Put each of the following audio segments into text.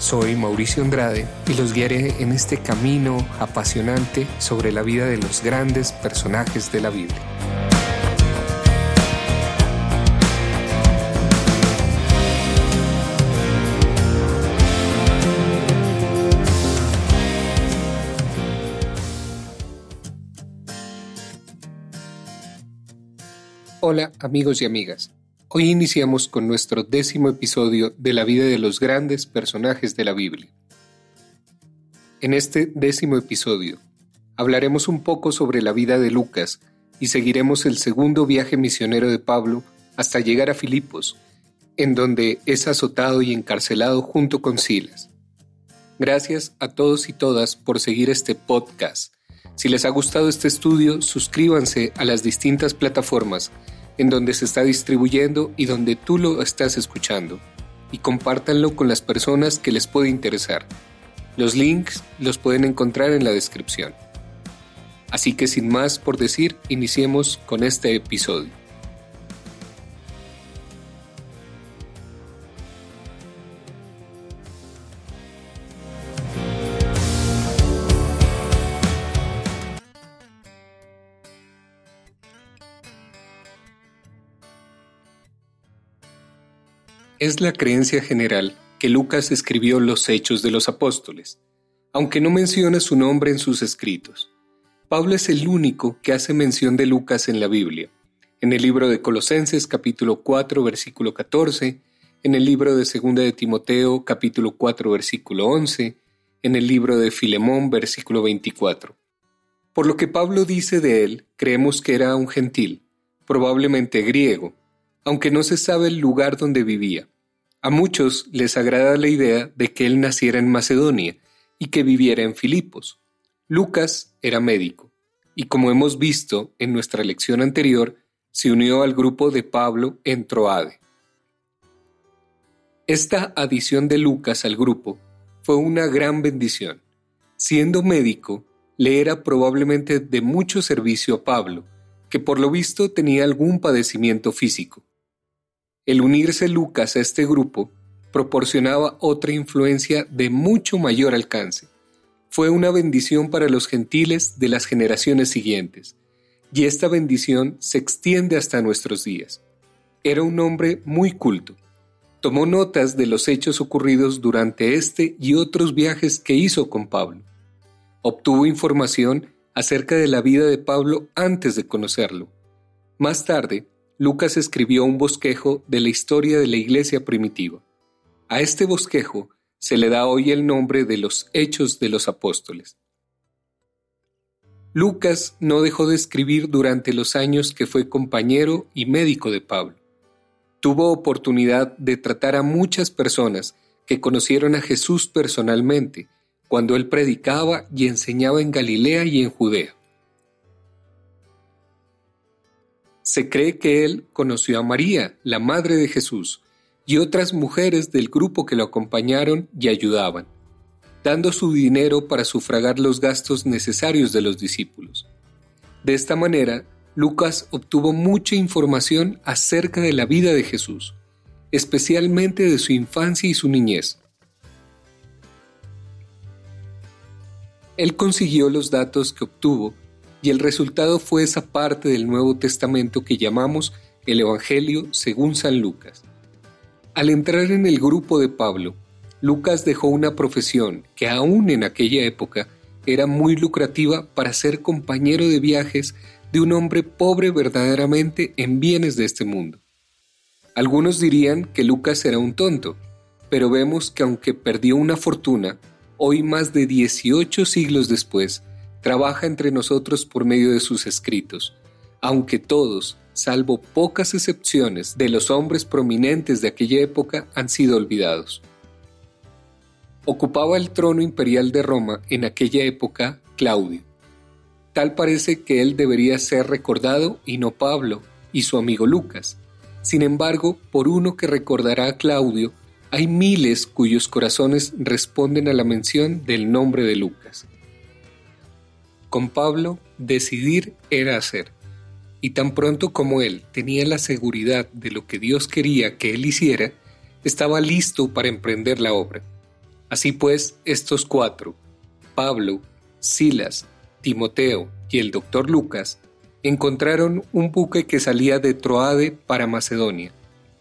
Soy Mauricio Andrade y los guiaré en este camino apasionante sobre la vida de los grandes personajes de la Biblia. Hola amigos y amigas. Hoy iniciamos con nuestro décimo episodio de la vida de los grandes personajes de la Biblia. En este décimo episodio hablaremos un poco sobre la vida de Lucas y seguiremos el segundo viaje misionero de Pablo hasta llegar a Filipos, en donde es azotado y encarcelado junto con Silas. Gracias a todos y todas por seguir este podcast. Si les ha gustado este estudio, suscríbanse a las distintas plataformas en donde se está distribuyendo y donde tú lo estás escuchando, y compártanlo con las personas que les puede interesar. Los links los pueden encontrar en la descripción. Así que sin más por decir, iniciemos con este episodio. Es la creencia general que Lucas escribió los Hechos de los Apóstoles, aunque no menciona su nombre en sus escritos. Pablo es el único que hace mención de Lucas en la Biblia, en el libro de Colosenses capítulo 4 versículo 14, en el libro de Segunda de Timoteo capítulo 4 versículo 11, en el libro de Filemón versículo 24. Por lo que Pablo dice de él, creemos que era un gentil, probablemente griego, aunque no se sabe el lugar donde vivía. A muchos les agrada la idea de que él naciera en Macedonia y que viviera en Filipos. Lucas era médico, y como hemos visto en nuestra lección anterior, se unió al grupo de Pablo en Troade. Esta adición de Lucas al grupo fue una gran bendición. Siendo médico, le era probablemente de mucho servicio a Pablo, que por lo visto tenía algún padecimiento físico. El unirse Lucas a este grupo proporcionaba otra influencia de mucho mayor alcance. Fue una bendición para los gentiles de las generaciones siguientes, y esta bendición se extiende hasta nuestros días. Era un hombre muy culto. Tomó notas de los hechos ocurridos durante este y otros viajes que hizo con Pablo. Obtuvo información acerca de la vida de Pablo antes de conocerlo. Más tarde, Lucas escribió un bosquejo de la historia de la iglesia primitiva. A este bosquejo se le da hoy el nombre de los Hechos de los Apóstoles. Lucas no dejó de escribir durante los años que fue compañero y médico de Pablo. Tuvo oportunidad de tratar a muchas personas que conocieron a Jesús personalmente cuando él predicaba y enseñaba en Galilea y en Judea. Se cree que él conoció a María, la madre de Jesús, y otras mujeres del grupo que lo acompañaron y ayudaban, dando su dinero para sufragar los gastos necesarios de los discípulos. De esta manera, Lucas obtuvo mucha información acerca de la vida de Jesús, especialmente de su infancia y su niñez. Él consiguió los datos que obtuvo y el resultado fue esa parte del Nuevo Testamento que llamamos el Evangelio según San Lucas. Al entrar en el grupo de Pablo, Lucas dejó una profesión que aún en aquella época era muy lucrativa para ser compañero de viajes de un hombre pobre verdaderamente en bienes de este mundo. Algunos dirían que Lucas era un tonto, pero vemos que aunque perdió una fortuna, hoy más de 18 siglos después, trabaja entre nosotros por medio de sus escritos, aunque todos, salvo pocas excepciones de los hombres prominentes de aquella época, han sido olvidados. Ocupaba el trono imperial de Roma en aquella época Claudio. Tal parece que él debería ser recordado y no Pablo y su amigo Lucas. Sin embargo, por uno que recordará a Claudio, hay miles cuyos corazones responden a la mención del nombre de Lucas. Con Pablo, decidir era hacer. Y tan pronto como él tenía la seguridad de lo que Dios quería que él hiciera, estaba listo para emprender la obra. Así pues, estos cuatro, Pablo, Silas, Timoteo y el doctor Lucas, encontraron un buque que salía de Troade para Macedonia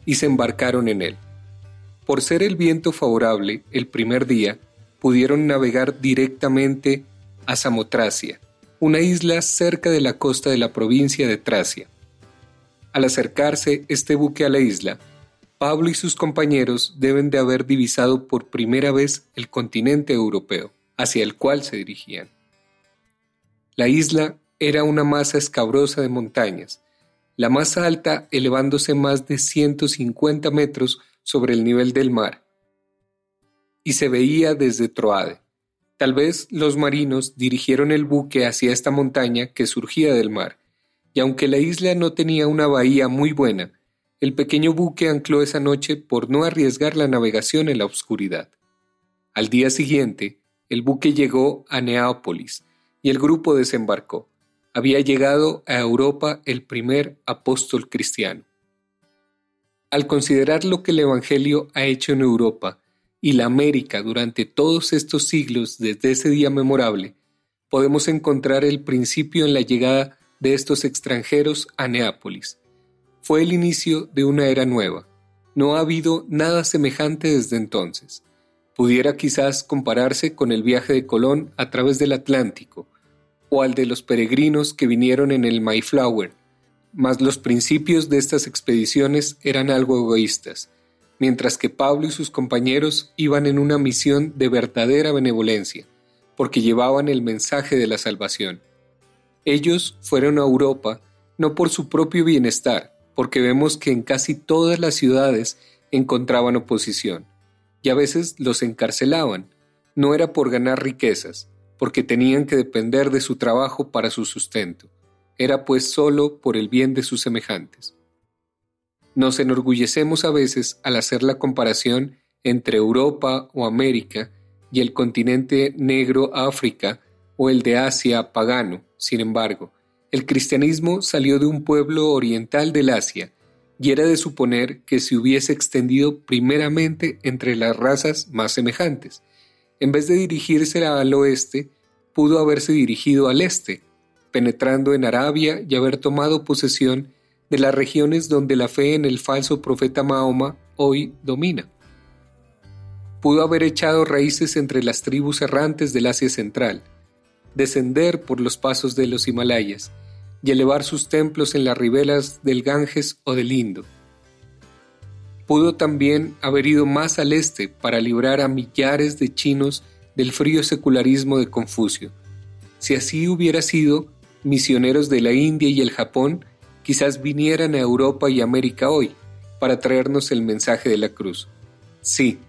y se embarcaron en él. Por ser el viento favorable el primer día, pudieron navegar directamente a Samotracia, una isla cerca de la costa de la provincia de Tracia. Al acercarse este buque a la isla, Pablo y sus compañeros deben de haber divisado por primera vez el continente europeo, hacia el cual se dirigían. La isla era una masa escabrosa de montañas, la más alta elevándose más de 150 metros sobre el nivel del mar, y se veía desde Troade. Tal vez los marinos dirigieron el buque hacia esta montaña que surgía del mar, y aunque la isla no tenía una bahía muy buena, el pequeño buque ancló esa noche por no arriesgar la navegación en la oscuridad. Al día siguiente, el buque llegó a Neápolis y el grupo desembarcó. Había llegado a Europa el primer apóstol cristiano. Al considerar lo que el Evangelio ha hecho en Europa y la América durante todos estos siglos desde ese día memorable, podemos encontrar el principio en la llegada de estos extranjeros a Neápolis fue el inicio de una era nueva. No ha habido nada semejante desde entonces. Pudiera quizás compararse con el viaje de Colón a través del Atlántico, o al de los peregrinos que vinieron en el Mayflower, mas los principios de estas expediciones eran algo egoístas, mientras que Pablo y sus compañeros iban en una misión de verdadera benevolencia, porque llevaban el mensaje de la salvación. Ellos fueron a Europa no por su propio bienestar, porque vemos que en casi todas las ciudades encontraban oposición, y a veces los encarcelaban. No era por ganar riquezas, porque tenían que depender de su trabajo para su sustento, era pues solo por el bien de sus semejantes. Nos enorgullecemos a veces al hacer la comparación entre Europa o América y el continente negro África o el de Asia pagano, sin embargo, el cristianismo salió de un pueblo oriental del Asia, y era de suponer que se hubiese extendido primeramente entre las razas más semejantes. En vez de dirigirse al oeste, pudo haberse dirigido al este, penetrando en Arabia y haber tomado posesión de las regiones donde la fe en el falso profeta Mahoma hoy domina. Pudo haber echado raíces entre las tribus errantes del Asia Central, descender por los pasos de los Himalayas y elevar sus templos en las riberas del Ganges o del Indo. Pudo también haber ido más al este para librar a millares de chinos del frío secularismo de Confucio. Si así hubiera sido, misioneros de la India y el Japón quizás vinieran a Europa y América hoy para traernos el mensaje de la cruz. Sí,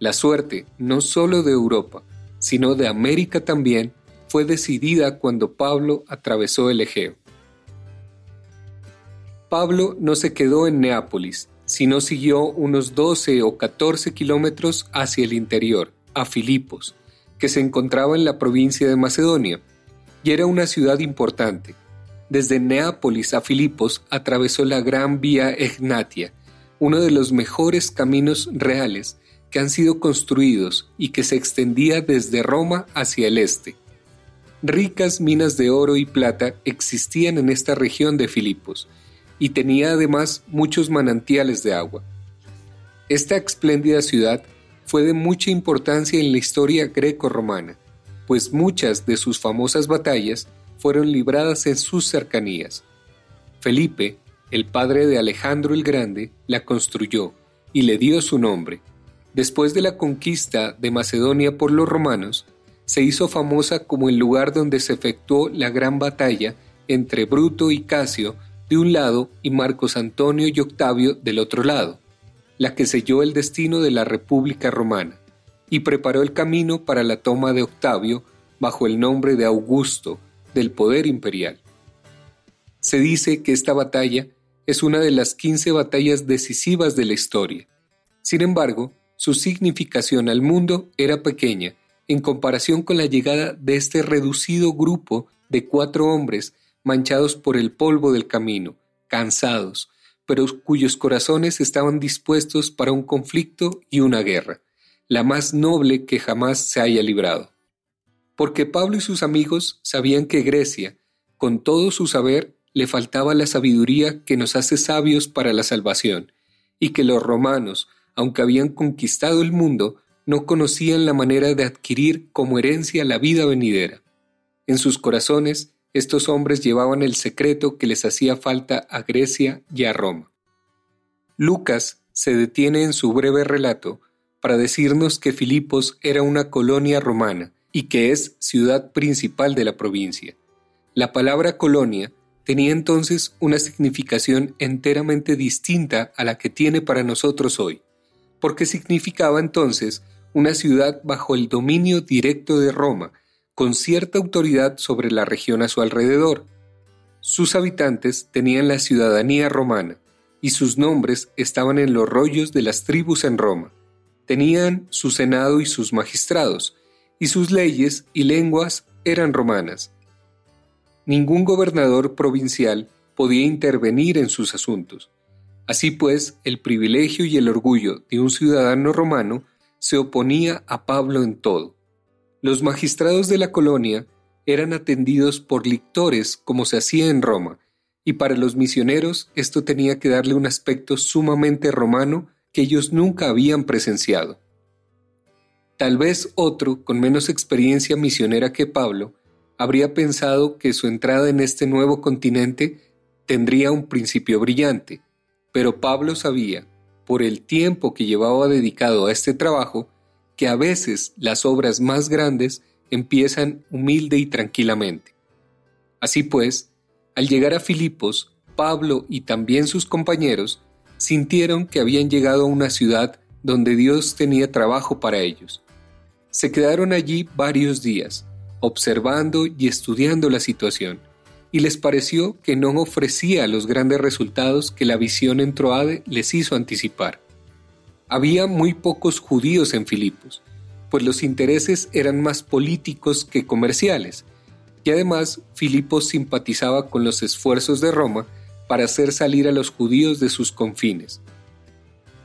la suerte no solo de Europa, sino de América también, fue decidida cuando Pablo atravesó el Egeo. Pablo no se quedó en Neápolis, sino siguió unos 12 o 14 kilómetros hacia el interior, a Filipos, que se encontraba en la provincia de Macedonia, y era una ciudad importante. Desde Neápolis a Filipos atravesó la Gran Vía Egnatia, uno de los mejores caminos reales que han sido construidos y que se extendía desde Roma hacia el este. Ricas minas de oro y plata existían en esta región de Filipos, y tenía además muchos manantiales de agua. Esta espléndida ciudad fue de mucha importancia en la historia greco-romana, pues muchas de sus famosas batallas fueron libradas en sus cercanías. Felipe, el padre de Alejandro el Grande, la construyó y le dio su nombre. Después de la conquista de Macedonia por los romanos, se hizo famosa como el lugar donde se efectuó la gran batalla entre Bruto y Casio de un lado y Marcos Antonio y Octavio del otro lado, la que selló el destino de la República Romana, y preparó el camino para la toma de Octavio bajo el nombre de Augusto del poder imperial. Se dice que esta batalla es una de las 15 batallas decisivas de la historia. Sin embargo, su significación al mundo era pequeña en comparación con la llegada de este reducido grupo de cuatro hombres manchados por el polvo del camino, cansados, pero cuyos corazones estaban dispuestos para un conflicto y una guerra, la más noble que jamás se haya librado. Porque Pablo y sus amigos sabían que Grecia, con todo su saber, le faltaba la sabiduría que nos hace sabios para la salvación, y que los romanos, aunque habían conquistado el mundo, no conocían la manera de adquirir como herencia la vida venidera. En sus corazones, estos hombres llevaban el secreto que les hacía falta a Grecia y a Roma. Lucas se detiene en su breve relato para decirnos que Filipos era una colonia romana y que es ciudad principal de la provincia. La palabra colonia tenía entonces una significación enteramente distinta a la que tiene para nosotros hoy, porque significaba entonces una ciudad bajo el dominio directo de Roma, con cierta autoridad sobre la región a su alrededor. Sus habitantes tenían la ciudadanía romana, y sus nombres estaban en los rollos de las tribus en Roma. Tenían su senado y sus magistrados, y sus leyes y lenguas eran romanas. Ningún gobernador provincial podía intervenir en sus asuntos. Así pues, el privilegio y el orgullo de un ciudadano romano se oponía a Pablo en todo. Los magistrados de la colonia eran atendidos por lictores como se hacía en Roma, y para los misioneros esto tenía que darle un aspecto sumamente romano que ellos nunca habían presenciado. Tal vez otro, con menos experiencia misionera que Pablo, habría pensado que su entrada en este nuevo continente tendría un principio brillante, pero Pablo sabía por el tiempo que llevaba dedicado a este trabajo, que a veces las obras más grandes empiezan humilde y tranquilamente. Así pues, al llegar a Filipos, Pablo y también sus compañeros sintieron que habían llegado a una ciudad donde Dios tenía trabajo para ellos. Se quedaron allí varios días, observando y estudiando la situación, y les pareció que no ofrecía los grandes resultados que la visión en Troade les hizo anticipar. Había muy pocos judíos en Filipos, pues los intereses eran más políticos que comerciales, y además Filipos simpatizaba con los esfuerzos de Roma para hacer salir a los judíos de sus confines.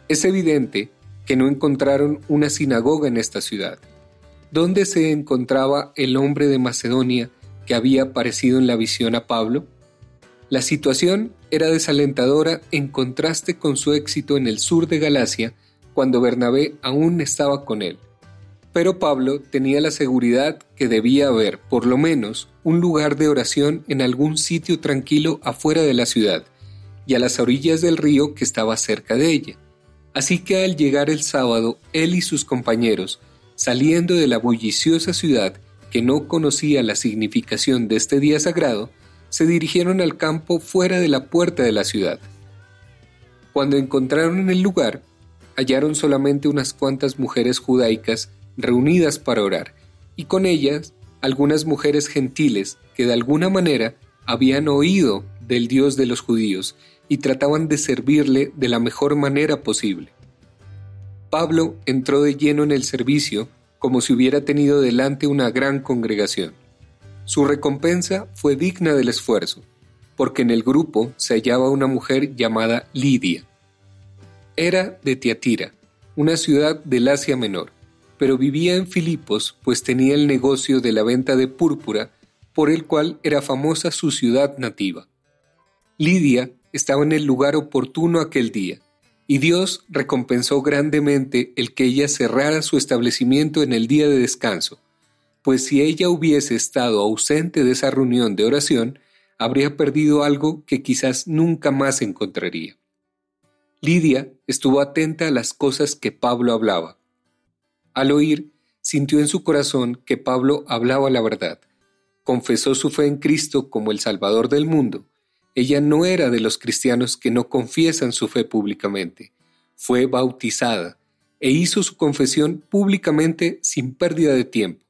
Es evidente que no encontraron una sinagoga en esta ciudad. ¿Dónde se encontraba el hombre de Macedonia que había aparecido en la visión a Pablo? La situación era desalentadora en contraste con su éxito en el sur de Galacia cuando Bernabé aún estaba con él. Pero Pablo tenía la seguridad que debía haber, por lo menos, un lugar de oración en algún sitio tranquilo afuera de la ciudad y a las orillas del río que estaba cerca de ella. Así que al llegar el sábado, él y sus compañeros, saliendo de la bulliciosa ciudad, que no conocía la significación de este día sagrado, se dirigieron al campo fuera de la puerta de la ciudad. Cuando encontraron el lugar, hallaron solamente unas cuantas mujeres judaicas reunidas para orar, y con ellas algunas mujeres gentiles que de alguna manera habían oído del Dios de los judíos y trataban de servirle de la mejor manera posible. Pablo entró de lleno en el servicio como si hubiera tenido delante una gran congregación. Su recompensa fue digna del esfuerzo, porque en el grupo se hallaba una mujer llamada Lidia. Era de Tiatira, una ciudad del Asia Menor, pero vivía en Filipos, pues tenía el negocio de la venta de púrpura, por el cual era famosa su ciudad nativa. Lidia estaba en el lugar oportuno aquel día, y Dios recompensó grandemente el que ella cerrara su establecimiento en el día de descanso, pues si ella hubiese estado ausente de esa reunión de oración, habría perdido algo que quizás nunca más encontraría. Lidia estuvo atenta a las cosas que Pablo hablaba. Al oír, sintió en su corazón que Pablo hablaba la verdad. Confesó su fe en Cristo como el Salvador del mundo ella no era de los cristianos que no confiesan su fe públicamente. Fue bautizada e hizo su confesión públicamente sin pérdida de tiempo.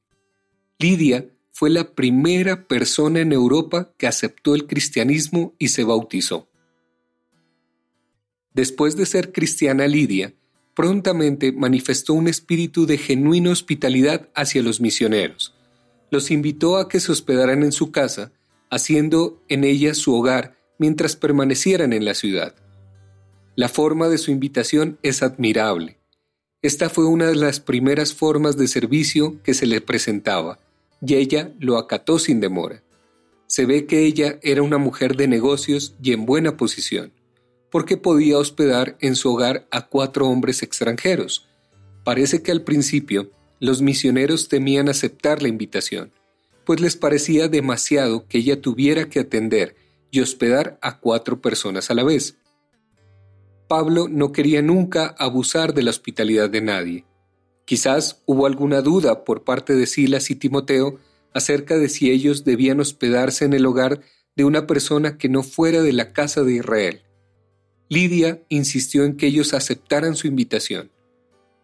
Lidia fue la primera persona en Europa que aceptó el cristianismo y se bautizó. Después de ser cristiana Lidia, prontamente manifestó un espíritu de genuina hospitalidad hacia los misioneros. Los invitó a que se hospedaran en su casa, haciendo en ella su hogar mientras permanecieran en la ciudad. La forma de su invitación es admirable. Esta fue una de las primeras formas de servicio que se le presentaba, y ella lo acató sin demora. Se ve que ella era una mujer de negocios y en buena posición, porque podía hospedar en su hogar a cuatro hombres extranjeros. Parece que al principio los misioneros temían aceptar la invitación, pues les parecía demasiado que ella tuviera que atender y hospedar a cuatro personas a la vez. Pablo no quería nunca abusar de la hospitalidad de nadie, Quizás hubo alguna duda por parte de Silas y Timoteo acerca de si ellos debían hospedarse en el hogar de una persona que no fuera de la casa de Israel. Lidia insistió en que ellos aceptaran su invitación.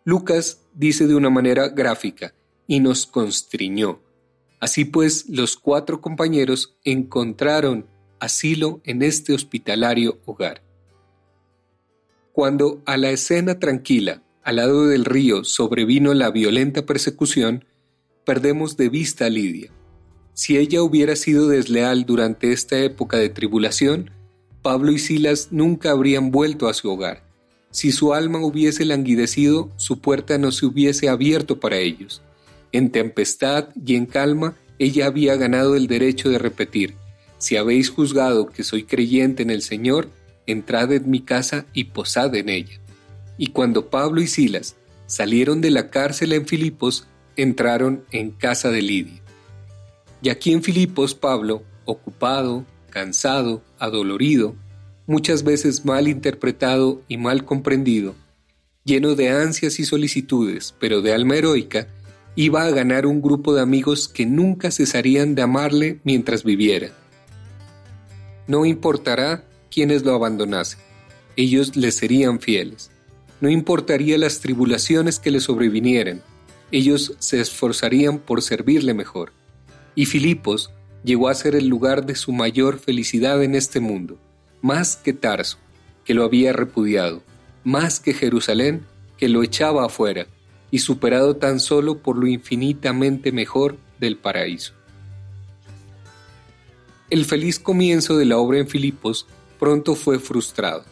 Lucas dice de una manera gráfica, y nos constriñó. Así pues, los cuatro compañeros encontraron asilo en este hospitalario hogar. Cuando a la escena tranquila al lado del río sobrevino la violenta persecución, perdemos de vista a Lidia. Si ella hubiera sido desleal durante esta época de tribulación, Pablo y Silas nunca habrían vuelto a su hogar. Si su alma hubiese languidecido, su puerta no se hubiese abierto para ellos. En tempestad y en calma, ella había ganado el derecho de repetir, si habéis juzgado que soy creyente en el Señor, entrad en mi casa y posad en ella. Y cuando Pablo y Silas salieron de la cárcel en Filipos, entraron en casa de Lidia. Y aquí en Filipos Pablo, ocupado, cansado, adolorido, muchas veces mal interpretado y mal comprendido, lleno de ansias y solicitudes, pero de alma heroica, iba a ganar un grupo de amigos que nunca cesarían de amarle mientras viviera. No importará quienes lo abandonasen, ellos le serían fieles. No importaría las tribulaciones que le sobrevinieran, ellos se esforzarían por servirle mejor. Y Filipos llegó a ser el lugar de su mayor felicidad en este mundo, más que Tarso, que lo había repudiado, más que Jerusalén, que lo echaba afuera, y superado tan solo por lo infinitamente mejor del paraíso. El feliz comienzo de la obra en Filipos pronto fue frustrado.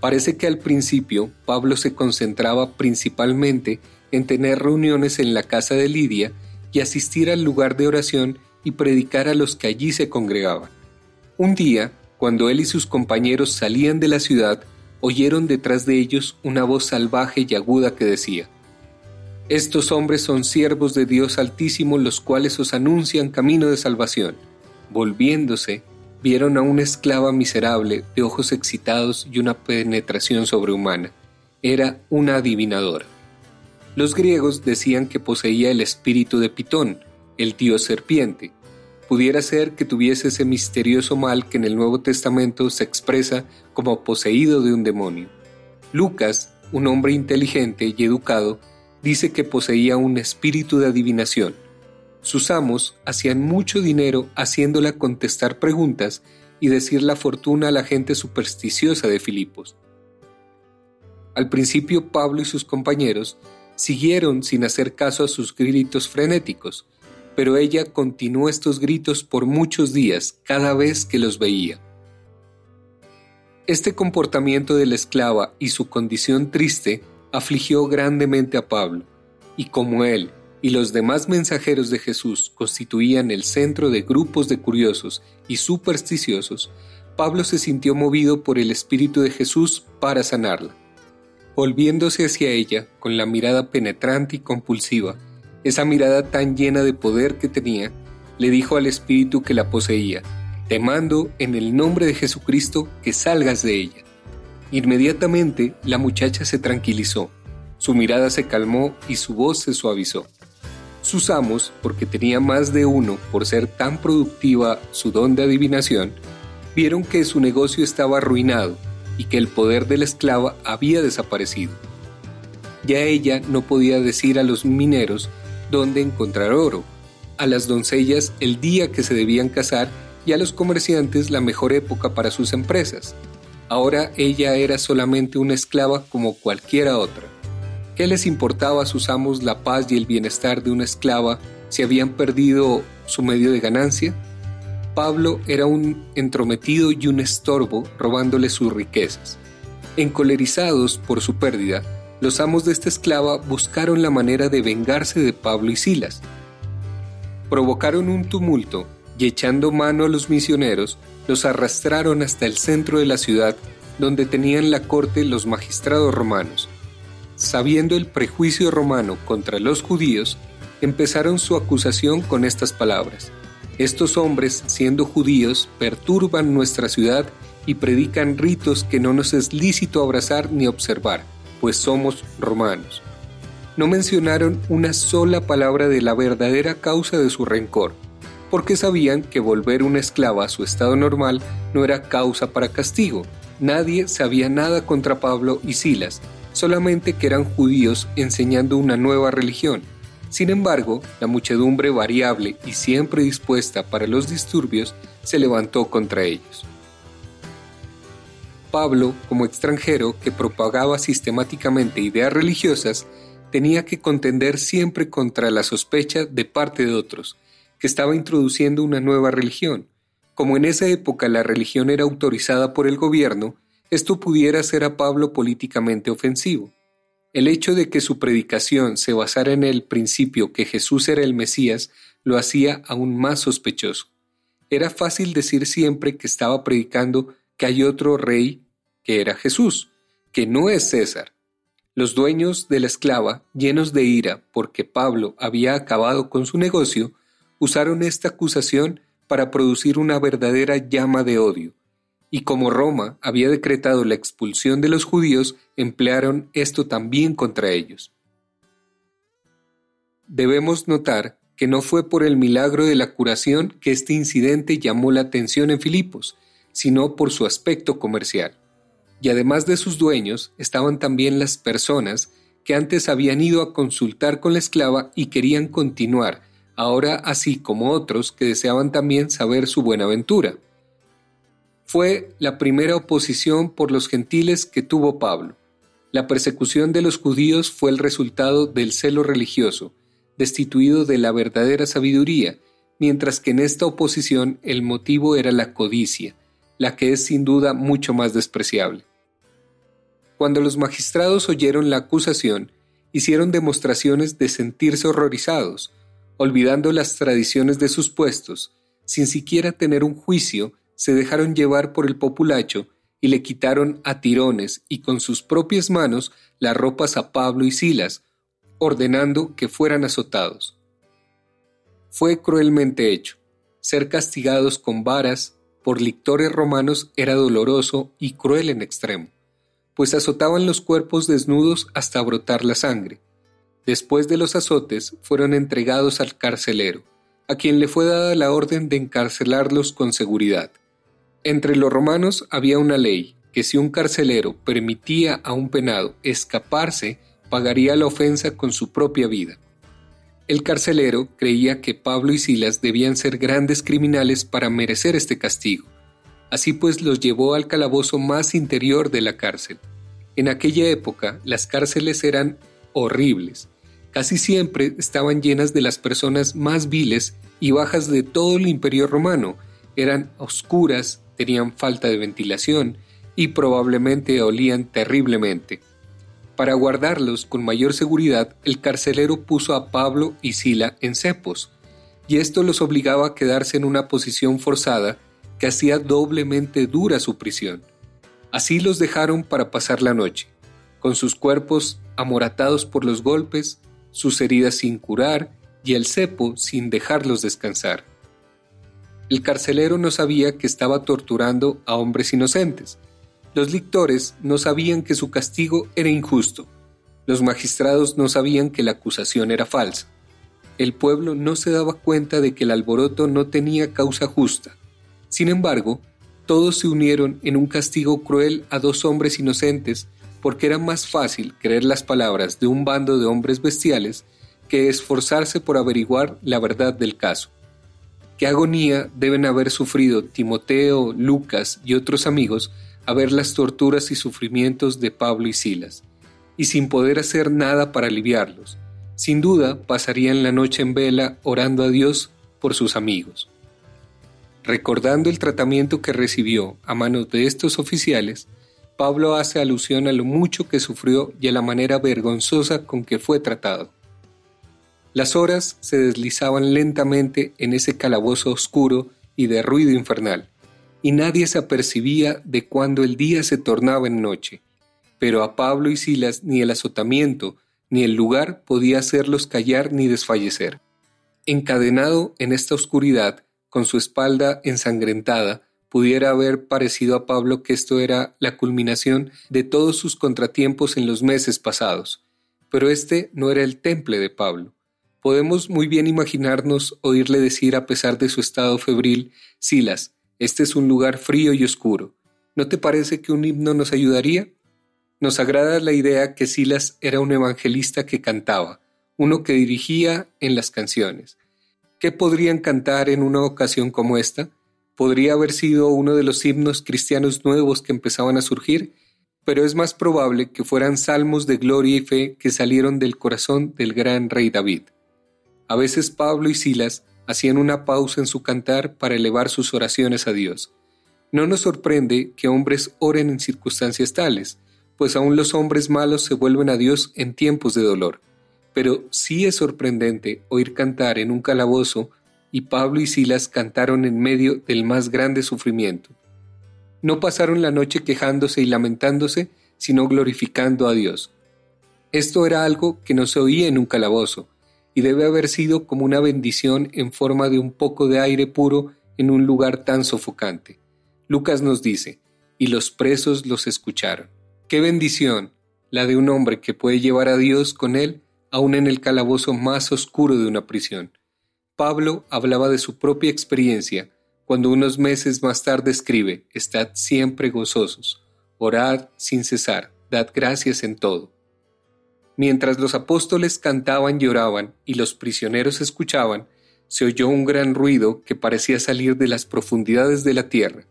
Parece que al principio Pablo se concentraba principalmente en tener reuniones en la casa de Lidia y asistir al lugar de oración y predicar a los que allí se congregaban. Un día, cuando él y sus compañeros salían de la ciudad, oyeron detrás de ellos una voz salvaje y aguda que decía, Estos hombres son siervos de Dios Altísimo los cuales os anuncian camino de salvación. Volviéndose, vieron a una esclava miserable de ojos excitados y una penetración sobrehumana. Era una adivinadora. Los griegos decían que poseía el espíritu de Pitón, el dios serpiente. Pudiera ser que tuviese ese misterioso mal que en el Nuevo Testamento se expresa como poseído de un demonio. Lucas, un hombre inteligente y educado, dice que poseía un espíritu de adivinación sus amos hacían mucho dinero haciéndola contestar preguntas y decir la fortuna a la gente supersticiosa de Filipos. Al principio Pablo y sus compañeros siguieron sin hacer caso a sus gritos frenéticos, pero ella continuó estos gritos por muchos días cada vez que los veía. Este comportamiento de la esclava y su condición triste afligió grandemente a Pablo, y como él y los demás mensajeros de Jesús constituían el centro de grupos de curiosos y supersticiosos, Pablo se sintió movido por el Espíritu de Jesús para sanarla. Volviéndose hacia ella con la mirada penetrante y compulsiva, esa mirada tan llena de poder que tenía, le dijo al Espíritu que la poseía, te mando en el nombre de Jesucristo que salgas de ella. Inmediatamente la muchacha se tranquilizó, su mirada se calmó y su voz se suavizó. Sus amos, porque tenía más de uno por ser tan productiva su don de adivinación, vieron que su negocio estaba arruinado y que el poder de la esclava había desaparecido. Ya ella no podía decir a los mineros dónde encontrar oro, a las doncellas el día que se debían casar y a los comerciantes la mejor época para sus empresas. Ahora ella era solamente una esclava como cualquiera otra. ¿Qué les importaba a sus amos la paz y el bienestar de una esclava si habían perdido su medio de ganancia? Pablo era un entrometido y un estorbo robándole sus riquezas. Encolerizados por su pérdida, los amos de esta esclava buscaron la manera de vengarse de Pablo y Silas. Provocaron un tumulto y echando mano a los misioneros, los arrastraron hasta el centro de la ciudad donde tenían la corte los magistrados romanos. Sabiendo el prejuicio romano contra los judíos, empezaron su acusación con estas palabras. Estos hombres, siendo judíos, perturban nuestra ciudad y predican ritos que no nos es lícito abrazar ni observar, pues somos romanos. No mencionaron una sola palabra de la verdadera causa de su rencor, porque sabían que volver una esclava a su estado normal no era causa para castigo. Nadie sabía nada contra Pablo y Silas, solamente que eran judíos enseñando una nueva religión. Sin embargo, la muchedumbre variable y siempre dispuesta para los disturbios se levantó contra ellos. Pablo, como extranjero que propagaba sistemáticamente ideas religiosas, tenía que contender siempre contra la sospecha de parte de otros, que estaba introduciendo una nueva religión. Como en esa época la religión era autorizada por el gobierno, esto pudiera ser a Pablo políticamente ofensivo. El hecho de que su predicación se basara en el principio que Jesús era el Mesías lo hacía aún más sospechoso. Era fácil decir siempre que estaba predicando que hay otro rey que era Jesús, que no es César. Los dueños de la esclava, llenos de ira porque Pablo había acabado con su negocio, usaron esta acusación para producir una verdadera llama de odio, y como Roma había decretado la expulsión de los judíos, emplearon esto también contra ellos. Debemos notar que no fue por el milagro de la curación que este incidente llamó la atención en Filipos, sino por su aspecto comercial. Y además de sus dueños, estaban también las personas que antes habían ido a consultar con la esclava y querían continuar, ahora así como otros que deseaban también saber su buenaventura. Fue la primera oposición por los gentiles que tuvo Pablo. La persecución de los judíos fue el resultado del celo religioso, destituido de la verdadera sabiduría, mientras que en esta oposición el motivo era la codicia, la que es sin duda mucho más despreciable. Cuando los magistrados oyeron la acusación, hicieron demostraciones de sentirse horrorizados, olvidando las tradiciones de sus puestos, sin siquiera tener un juicio, se dejaron llevar por el populacho y le quitaron a tirones y con sus propias manos las ropas a Pablo y Silas, ordenando que fueran azotados. Fue cruelmente hecho. Ser castigados con varas por lictores romanos era doloroso y cruel en extremo, pues azotaban los cuerpos desnudos hasta brotar la sangre, Después de los azotes, fueron entregados al carcelero, a quien le fue dada la orden de encarcelarlos con seguridad. Entre los romanos había una ley que si un carcelero permitía a un penado escaparse, pagaría la ofensa con su propia vida. El carcelero creía que Pablo y Silas debían ser grandes criminales para merecer este castigo. Así pues los llevó al calabozo más interior de la cárcel. En aquella época las cárceles eran horribles. Casi siempre estaban llenas de las personas más viles y bajas de todo el imperio romano. Eran oscuras, tenían falta de ventilación y probablemente olían terriblemente. Para guardarlos con mayor seguridad, el carcelero puso a Pablo y Sila en cepos, y esto los obligaba a quedarse en una posición forzada que hacía doblemente dura su prisión. Así los dejaron para pasar la noche, con sus cuerpos amoratados por los golpes, sus heridas sin curar y el cepo sin dejarlos descansar. El carcelero no sabía que estaba torturando a hombres inocentes. Los lictores no sabían que su castigo era injusto. Los magistrados no sabían que la acusación era falsa. El pueblo no se daba cuenta de que el alboroto no tenía causa justa. Sin embargo, todos se unieron en un castigo cruel a dos hombres inocentes porque era más fácil creer las palabras de un bando de hombres bestiales que esforzarse por averiguar la verdad del caso. Qué agonía deben haber sufrido Timoteo, Lucas y otros amigos a ver las torturas y sufrimientos de Pablo y Silas, y sin poder hacer nada para aliviarlos. Sin duda pasarían la noche en vela orando a Dios por sus amigos. Recordando el tratamiento que recibió a manos de estos oficiales, Pablo hace alusión a lo mucho que sufrió y a la manera vergonzosa con que fue tratado. Las horas se deslizaban lentamente en ese calabozo oscuro y de ruido infernal, y nadie se apercibía de cuando el día se tornaba en noche. Pero a Pablo y Silas ni el azotamiento ni el lugar podía hacerlos callar ni desfallecer. Encadenado en esta oscuridad, con su espalda ensangrentada, pudiera haber parecido a Pablo que esto era la culminación de todos sus contratiempos en los meses pasados. Pero este no era el temple de Pablo. Podemos muy bien imaginarnos oírle decir a pesar de su estado febril, Silas, este es un lugar frío y oscuro. ¿No te parece que un himno nos ayudaría? Nos agrada la idea que Silas era un evangelista que cantaba, uno que dirigía en las canciones. ¿Qué podrían cantar en una ocasión como esta? Podría haber sido uno de los himnos cristianos nuevos que empezaban a surgir, pero es más probable que fueran salmos de gloria y fe que salieron del corazón del gran rey David. A veces Pablo y Silas hacían una pausa en su cantar para elevar sus oraciones a Dios. No nos sorprende que hombres oren en circunstancias tales, pues aún los hombres malos se vuelven a Dios en tiempos de dolor. Pero sí es sorprendente oír cantar en un calabozo y Pablo y Silas cantaron en medio del más grande sufrimiento. No pasaron la noche quejándose y lamentándose, sino glorificando a Dios. Esto era algo que no se oía en un calabozo, y debe haber sido como una bendición en forma de un poco de aire puro en un lugar tan sofocante. Lucas nos dice, y los presos los escucharon. Qué bendición la de un hombre que puede llevar a Dios con él aún en el calabozo más oscuro de una prisión. Pablo hablaba de su propia experiencia cuando unos meses más tarde escribe, Estad siempre gozosos, orad sin cesar, dad gracias en todo. Mientras los apóstoles cantaban y oraban y los prisioneros escuchaban, se oyó un gran ruido que parecía salir de las profundidades de la tierra.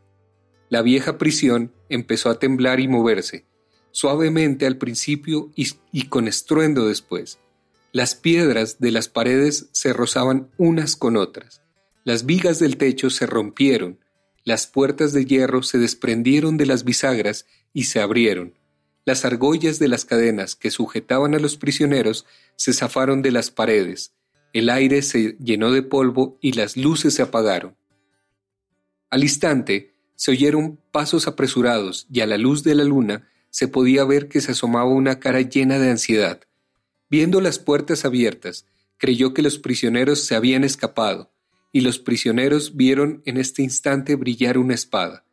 La vieja prisión empezó a temblar y moverse, suavemente al principio y, con estruendo después. Las piedras de las paredes se rozaban unas con otras, las vigas del techo se rompieron, las puertas de hierro se desprendieron de las bisagras y se abrieron, las argollas de las cadenas que sujetaban a los prisioneros se zafaron de las paredes, el aire se llenó de polvo y las luces se apagaron. Al instante se oyeron pasos apresurados y a la luz de la luna se podía ver que se asomaba una cara llena de ansiedad. Viendo las puertas abiertas, creyó que los prisioneros se habían escapado, y los prisioneros vieron en este instante brillar una espada.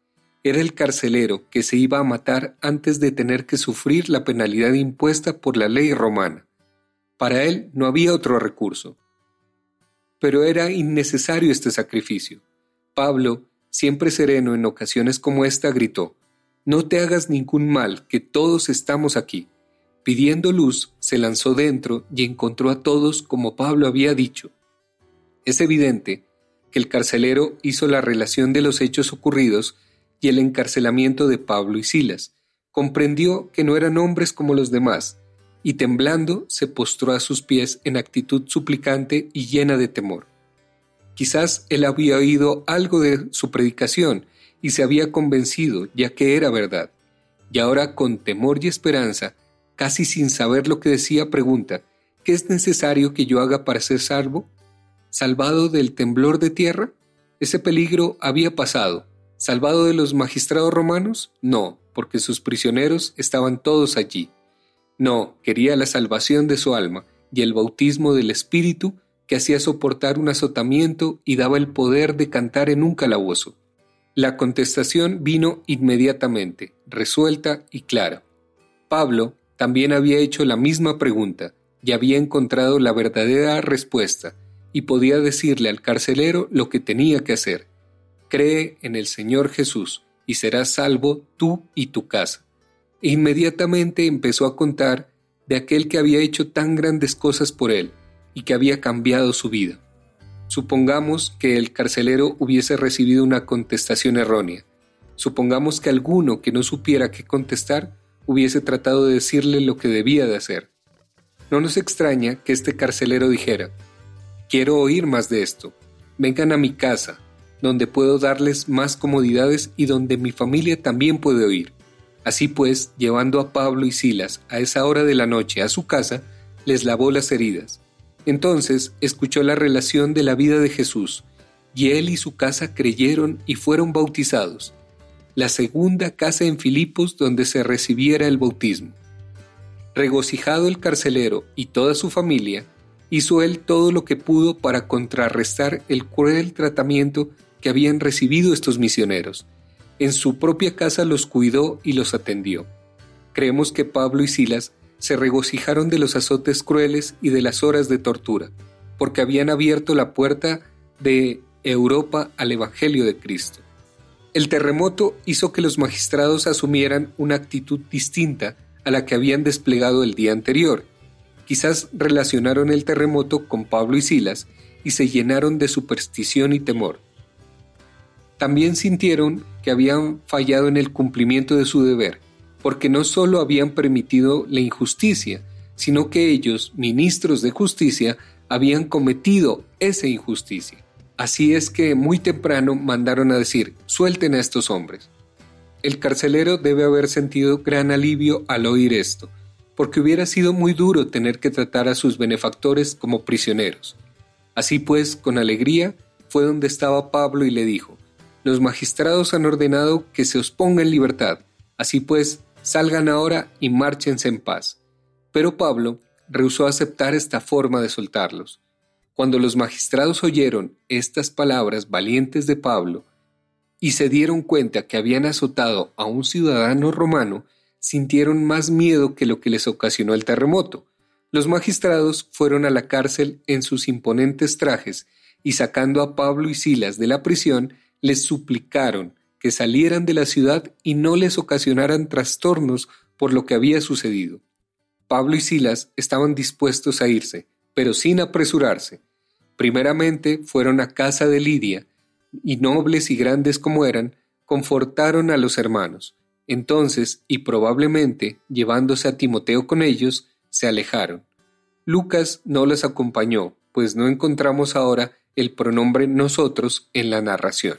Era el carcelero que se iba a matar antes de tener que sufrir la penalidad impuesta por la ley romana. Para él no había otro recurso. Pero era innecesario este sacrificio. Pablo, siempre sereno en ocasiones como esta, gritó, No te hagas ningún mal, que todos estamos aquí. Pidiendo luz, se lanzó dentro y encontró a todos como Pablo había dicho. Es evidente que el carcelero hizo la relación de los hechos ocurridos y el encarcelamiento de Pablo y Silas. Comprendió que no eran hombres como los demás, y temblando se postró a sus pies en actitud suplicante y llena de temor. Quizás él había oído algo de su predicación y se había convencido, ya que era verdad. Y ahora con temor y esperanza, casi sin saber lo que decía, pregunta, ¿qué es necesario que yo haga para ser salvo? ¿Salvado del temblor de tierra? Ese peligro había pasado, ¿Salvado de los magistrados romanos? No, porque sus prisioneros estaban todos allí. No, quería la salvación de su alma y el bautismo del Espíritu que hacía soportar un azotamiento y daba el poder de cantar en un calabozo. La contestación vino inmediatamente, resuelta y clara. Pablo también había hecho la misma pregunta y había encontrado la verdadera respuesta y podía decirle al carcelero lo que tenía que hacer Cree en el Señor Jesús y serás salvo tú y tu casa. e inmediatamente empezó a contar de aquel que había hecho tan grandes cosas por él y que había cambiado su vida. Supongamos que el carcelero hubiese recibido una contestación errónea. Supongamos que alguno que no supiera qué contestar hubiese tratado de decirle lo que debía de hacer. No nos extraña que este carcelero dijera, quiero oír más de esto, vengan a mi casa, donde puedo darles más comodidades y donde mi familia también puede oír. Así pues, llevando a Pablo y Silas a esa hora de la noche a su casa, les lavó las heridas. Entonces escuchó la relación de la vida de Jesús, y él y su casa creyeron y fueron bautizados, la segunda casa en Filipos donde se recibiera el bautismo. Regocijado el carcelero y toda su familia, hizo él todo lo que pudo para contrarrestar el cruel tratamiento que habían recibido estos misioneros. En su propia casa los cuidó y los atendió. Creemos que Pablo y Silas se regocijaron de los azotes crueles y de las horas de tortura, porque habían abierto la puerta de Europa al Evangelio de Cristo. El terremoto hizo que los magistrados asumieran una actitud distinta a la que habían desplegado el día anterior. Quizás relacionaron el terremoto con Pablo y Silas y se llenaron de superstición y temor. También sintieron que habían fallado en el cumplimiento de su deber, porque no solo habían permitido la injusticia, sino que ellos, ministros de justicia, habían cometido esa injusticia. Así es que muy temprano mandaron a decir, suelten a estos hombres. El carcelero debe haber sentido gran alivio al oír esto, porque hubiera sido muy duro tener que tratar a sus benefactores como prisioneros. Así pues, con alegría, fue donde estaba Pablo y le dijo, los magistrados han ordenado que se os ponga en libertad, así pues, salgan ahora y márchense en paz. Pero Pablo rehusó aceptar esta forma de soltarlos. Cuando los magistrados oyeron estas palabras valientes de Pablo y se dieron cuenta que habían azotado a un ciudadano romano, sintieron más miedo que lo que les ocasionó el terremoto. Los magistrados fueron a la cárcel en sus imponentes trajes y sacando a Pablo y Silas de la prisión, les suplicaron que salieran de la ciudad y no les ocasionaran trastornos por lo que había sucedido. Pablo y Silas estaban dispuestos a irse, pero sin apresurarse. Primeramente fueron a casa de Lidia, y nobles y grandes como eran, confortaron a los hermanos. Entonces, y probablemente llevándose a Timoteo con ellos, se alejaron. Lucas no les acompañó, pues no encontramos ahora el pronombre nosotros en la narración.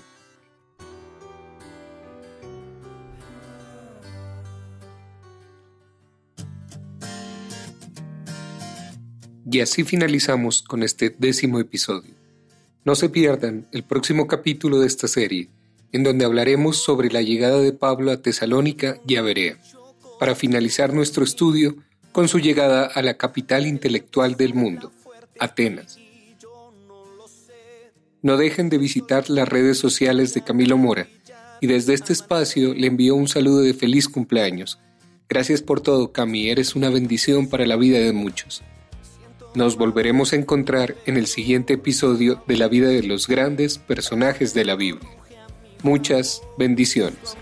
Y así finalizamos con este décimo episodio. No se pierdan el próximo capítulo de esta serie, en donde hablaremos sobre la llegada de Pablo a Tesalónica y a Berea, para finalizar nuestro estudio con su llegada a la capital intelectual del mundo, Atenas. No dejen de visitar las redes sociales de Camilo Mora y desde este espacio le envío un saludo de feliz cumpleaños. Gracias por todo, Cami, eres una bendición para la vida de muchos. Nos volveremos a encontrar en el siguiente episodio de la vida de los grandes personajes de la Biblia. Muchas bendiciones.